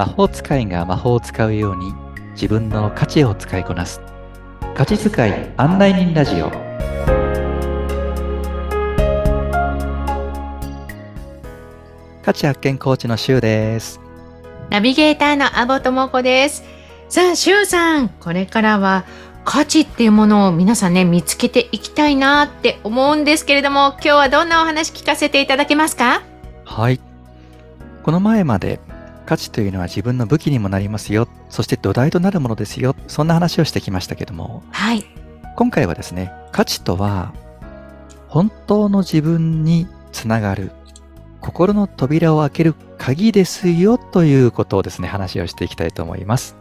魔法使いが魔法を使うように自分の価値を使いこなす。価値使い案内人ラジオ。価値発見コーチのしゅうです。ナビゲーターのアボトモコです。さあ、シュウさん、これからは価値っていうものを皆さんね、見つけていきたいなって思うんですけれども、今日はどんなお話聞かせていただけますか？はい。この前まで価値というのは自分の武器にもなりますよそして土台となるものですよそんな話をしてきましたけどもはい。今回はですね価値とは本当の自分につながる心の扉を開ける鍵ですよということをですね話をしていきたいと思います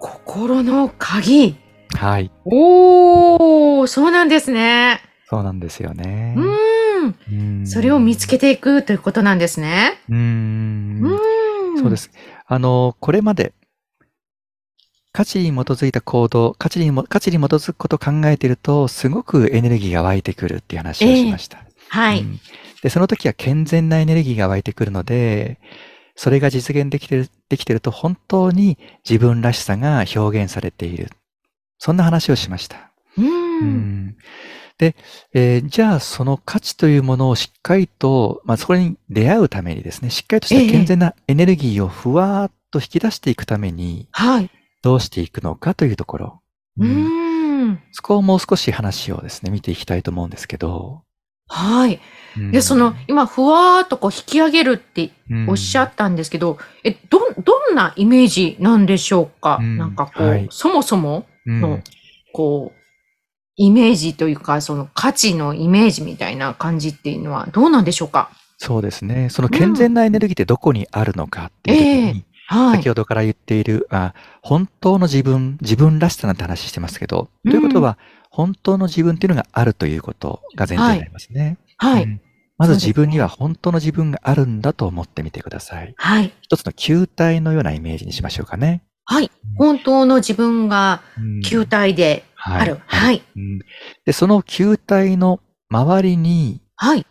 心の鍵。はいおー、そうなんですね。そうなんですよねうーん。うんそれを見つけていくということなんですね。うん。そうで。すあのこれまで価値に基づいた行動価値にも価値に基づくことを考えているとすごくエネルギーが湧いてくるっていう話をしました、はい。うんで、その時は健全なエネルギーが湧いてくるので、それが実現できてる、できてると本当に自分らしさが表現されている。そんな話をしました。うー。うんんで、えーじゃあその価値というものをしっかりと、まあ、そこに出会うためにですね、しっかりとした健全なエネルギーをふわーっと引き出していくために、はい。どうしていくのかというところ。ううん。そこをもう少し話をですね、見ていきたいと思うんですけど。はい。うんで、その、今、ふわーっとこう引き上げるっておっしゃったんですけど、え、ど、どんなイメージなんでしょうか、うんなんかこう、はいそもそもうんの、こう、イメージというか、その価値のイメージみたいな感じっていうのはどうなんでしょうか？そうですね。その健全なエネルギーってどこにあるのかっていう時に、はい。先ほどから言っている、あ、本当の自分、自分らしさなんて話してますけど、うんということは、本当の自分っていうのがあるということが前提になりますね。はい。うんまず自分には本当の自分があるんだと思ってみてください。はい。一つの球体のようなイメージにしましょうかね。はい。本当の自分がうん球体ではいある。はい。うんで、その球体の周りに、はい。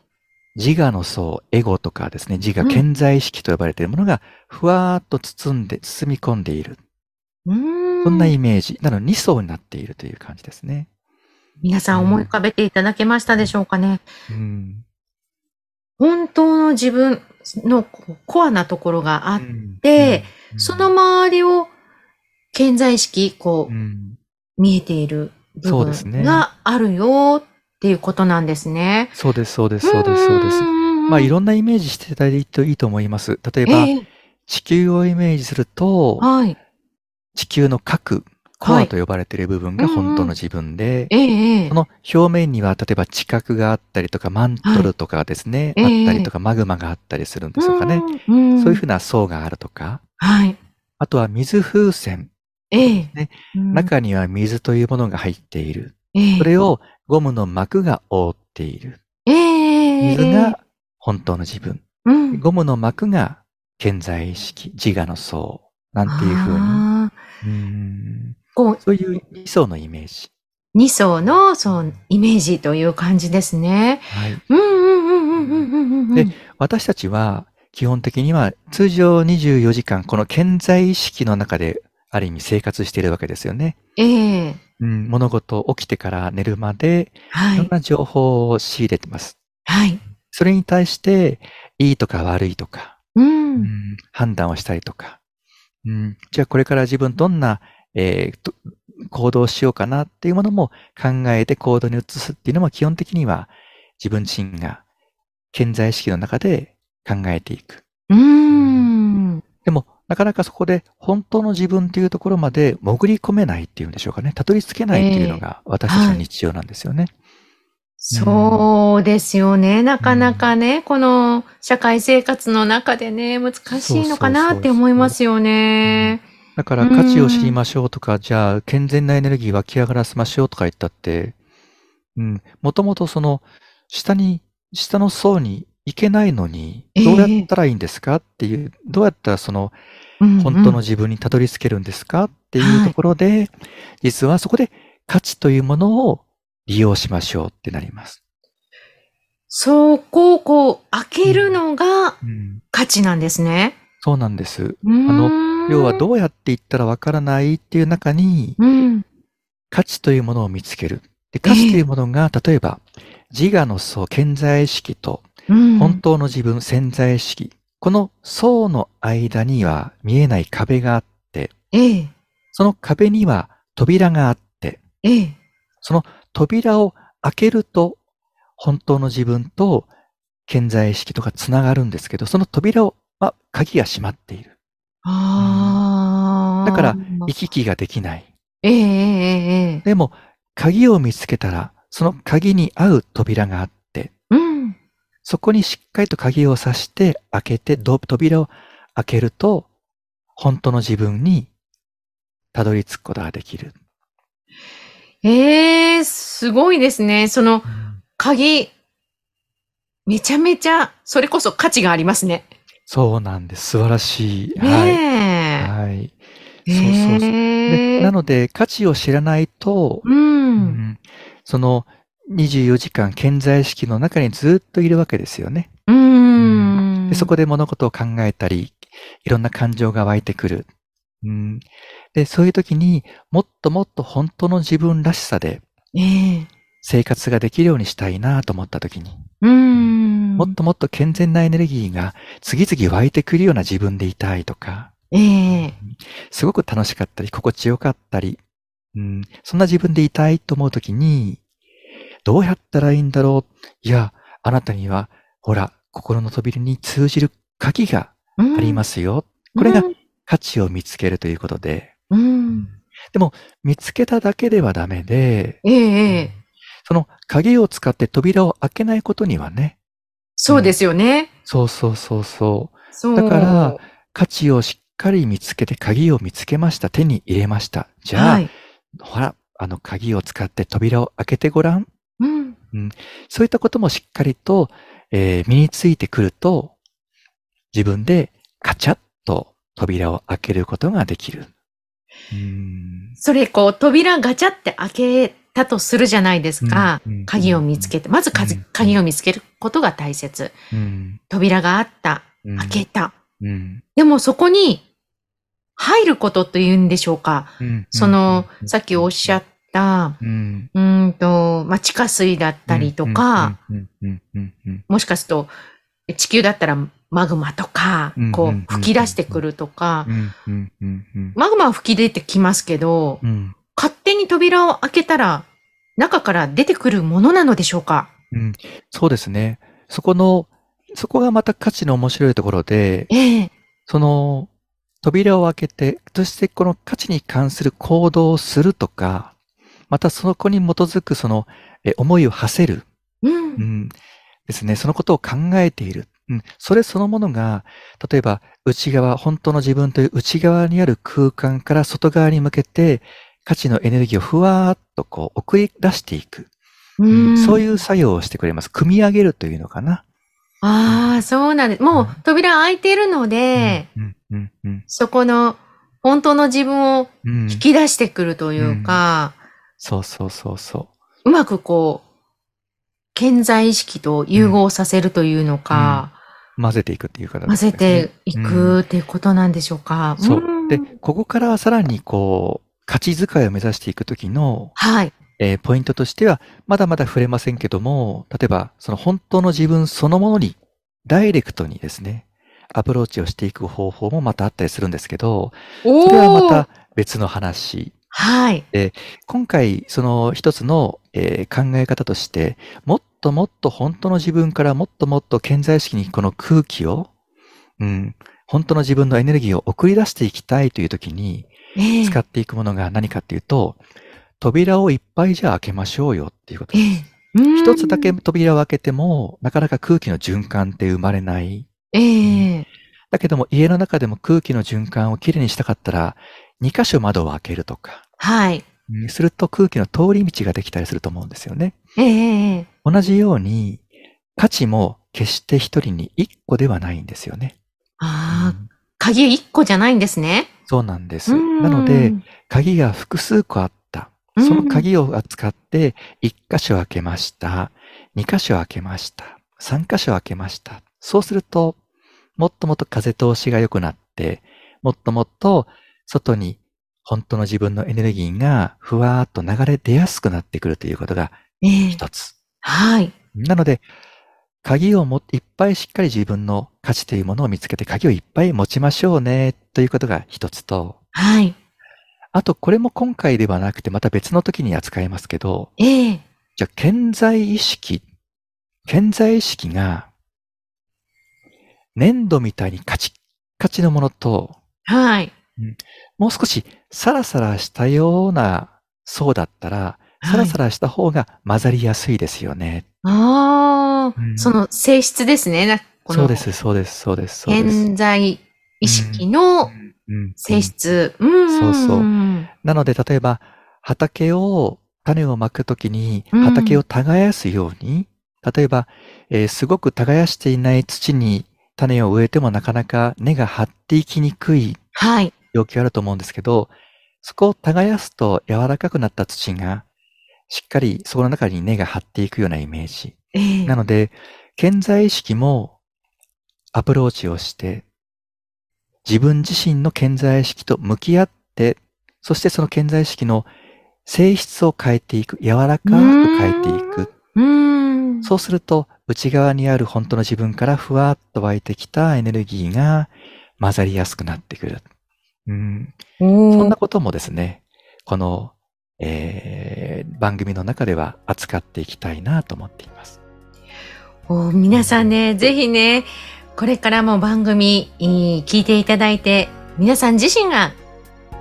自我の層、エゴとかですね、自我うん健在意識と呼ばれているものが、ふわーっと包んで、包み込んでいる。う。そんなイメージ。なので、2層になっているという感じですね。皆さん思い浮かべていただけましたでしょうかね。うん。本当の自分のコアなところがあっうんて、うんその周りを健在意識、こう、うん見えている部分があるよっていうことなんですね。そうです、そうです、そうです、そうです。まあ、いろんなイメージしていただいていいと思います。例えば、ええ地球をイメージすると、はい。地球の核、コはいアと呼ばれている部分が本当の自分で、ええええその表面には例えば地殻があったりとかマントルとかですね、はいあったりとかマグマがあったりするんでしょうかね。うんそういうふうな層があるとか、はい。あとは水風船、ええねうん中には水というものが入っている。ええそれをゴムの膜が覆っている。ええ水が本当の自分。うんゴムの膜が健在意識、自我の層。なんていうふうに。うんこう、そういう理想のイメージ。二層の、そう、イメージという感じですね。はい。うんうんうんうんうんうんうん。で私たちは基本的には通常24時間この健在意識の中である意味生活しているわけですよね。ええうん、物事起きてから寝るまではい。いろんな情報を仕入れてます。はい。それに対していいとか悪いとか、う。うんん、判断をしたりとか、うん、じゃあこれから自分どんな、えーと行動をしようかなっていうものも考えて行動に移すっていうのも基本的には自分自身が健在意識の中で考えていく。うーん。でも、なかなかそこで本当の自分っていうところまで潜り込めないっていうんでしょうかね。たどり着けないっていうのが私たちの日常なんですよね。そうですよね。なかなかね、この社会生活の中でね、難しいのかなって思いますよね。だから価値を知りましょうとか、じゃあ健全なエネルギー湧き上がらせましょうとか言ったって、うん、もともとその下に、下の層に行けないのに、ええどうやったらいいんですかっていう、どうやったらそのうんうん本当の自分にたどり着けるんですか？っていうところで、実はそこで価値というものを利用しましょうってなります。そこをこう、開けるのがうん、価値なんですね。そうなんです。あの要はどうやって言ったらわからないっていう中にうん。価値というものを見つける。で価値というものが、例えば自我の層、潜在意識とうん。本当の自分、潜在意識。この層の間には見えない壁があって、ええ。その壁には扉があって、ええ。その扉を開けると、本当の自分と潜在意識とかつながるんですけど、その扉を、ま、鍵が閉まっている。ああ。だから、行き来ができない。ええええええ。でも、鍵を見つけたら、その鍵に合う扉があって、うん。そこにしっかりと鍵を刺して開けて、ど扉を開けると、本当の自分にたどり着くことができる。ええすごいですね。その鍵、めちゃめちゃ、それこそ価値がありますね。そうなんです。素晴らしい。はい。ねはい。え。そうそうそう。へえでなので、価値を知らないと、う。うんんその24時間潜在意識の中にずっといるわけですよね。うん。でそこで物事を考えたり、いろんな感情が湧いてくる。うん、で、そういう時にもっともっと本当の自分らしさでええ。生活ができるようにしたいなと思った時に、うん。もっともっと健全なエネルギーが次々湧いてくるような自分でいたいとか、ええ。すごく楽しかったり、心地よかったり、うん、そんな自分でいたいと思うときに、どうやったらいいんだろう？いや、あなたには、ほら、心の扉に通じる鍵がありますすよ。これが価値を見つけるということで、うん。見つけただけではダメで、ええええ。その鍵を使って扉を開けないことにはね、そうですよね。そうそうそうそう、そう。だから、価値をしっかり見つけて鍵を見つけました。手に入れました。じゃあ、はい。ほら、あの鍵を使って扉を開けてごらん。うん。そういったこともしっかりと、えー身についてくると、自分でカチャッと扉を開けることができる。うんそれ、こう、扉ガチャって開けたとするじゃないですか。うんうん鍵を見つけて。まず鍵を見つけることが大切。うん扉があった。うん開けた。うんでもそこに入ることというんでしょうか。うんその、うんさっきおっしゃった、うん。うーんと、まあ、地下水だったりとか、、うんうんうんうんもしかすると、地球だったらマグマとかうん、こう吹き出してくるとか、うんうんうんうん。マグマは吹き出てきますけど、うん。勝手に扉を開けたら、中から出てくるものなのでしょうか？うん。そうですね。そこの、そこがまた価値の面白いところで、ええ。その扉を開けて、そしてこの価値に関する行動をするとか、またそこに基づくそのえ思いを馳せる、うん。うん、ですね。そのことを考えている。うん、それそのものが、例えば内側、本当の自分という内側にある空間から外側に向けて、価値のエネルギーをふわーっとこう送り出していく。うんそういう作用をしてくれます。組み上げるというのかな。ああ、そうなんです。もう扉開いてるので、そこの本当の自分をうん。引き出してくるというか、そうそうそうそうまくこう、健在意識と融合させるというのか、う。混ぜていくっていう形混ですね。ぜていくっていうことなんでしょうか。そう。んで、ここからさらにこう、価値使いを目指していくときの、はい。えーポイントとしては、まだまだ触れませんけども、例えば、その本当の自分そのものに、ダイレクトにですね、アプローチをしていく方法もまたあったりするんですけど、おそれはまーた別の話。はい。今回、その一つの、えー考え方として、もっともっと本当の自分からもっともっと潜在意識にこの空気を、うん、本当の自分のエネルギーを送り出していきたいというときに、ええ使っていくものが何かっていうと、扉をいっぱいじゃあ開けましょうよっていうことえです。えうん一つだけ扉を開けても、なかなか空気の循環って生まれない。ええだけども家の中でも空気の循環をきれいにしたかったら、2箇所窓を開けるとか、はい。うんすると空気の通り道ができたりすると思うんですよね。ええええ同じように、価値も決して一人に一個ではないんですよね。ああ、うん鍵一個じゃないんですね。そうなんです。うんなので、、鍵が複数個あった。うんその鍵を使って、1箇所開けました。2箇所開けました。3箇所開けました。そうすると、もっともっと風通しが良くなって、もっともっと外に本当の自分のエネルギーがふわーっと流れ出やすくなってくるということがええ一つ。はい。なので、鍵をもいっぱいしっかり自分の価値というものを見つけて鍵をいっぱい持ちましょうねということが一つと、はい。あとこれも今回ではなくてまた別の時に扱いますけど、ええじゃあ健在意識、健在意識が粘土みたいにカチッカチのものと、はい。もう少しサラサラしたような層だったら、サラサラした方が混ざりやすいですよね。ああ、うんその性質ですね。そうです、そうです、そうです、そうです。潜在意識のうん性質。うん。そうそうんなので、例えば、畑を、種をまくときに、うん畑を耕すように、例えば、えーすごく耕していない土に種を植えてもなかなか根が張っていきにくいはい。状況あると思うんですけど、そこを耕すと柔らかくなった土が、しっかりそこの中に根が張っていくようなイメージ。ええなので、健在意識もアプローチをして、自分自身の健在意識と向き合って、そしてその健在意識の性質を変えていく、柔らかく変えていく。うん。そうすると、内側にある本当の自分からふわっと湧いてきたエネルギーが混ざりやすくなってくる。うん、そんなこともですね、この、えー番組の中では扱っていきたいなと思っています。お皆さんね、ぜひね、これからも番組えー聞いていただいて、皆さん自身が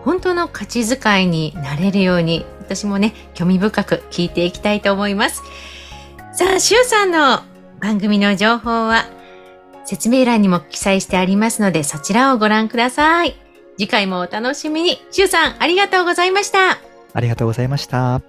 本当の価値遣いになれるように、私もね、興味深く聞いていきたいと思います。さあ、しゅうさんの番組の情報は説明欄にも記載してありますので、そちらをご覧ください。次回もお楽しみに。しゅうさん、ありがとうございました。ありがとうございました。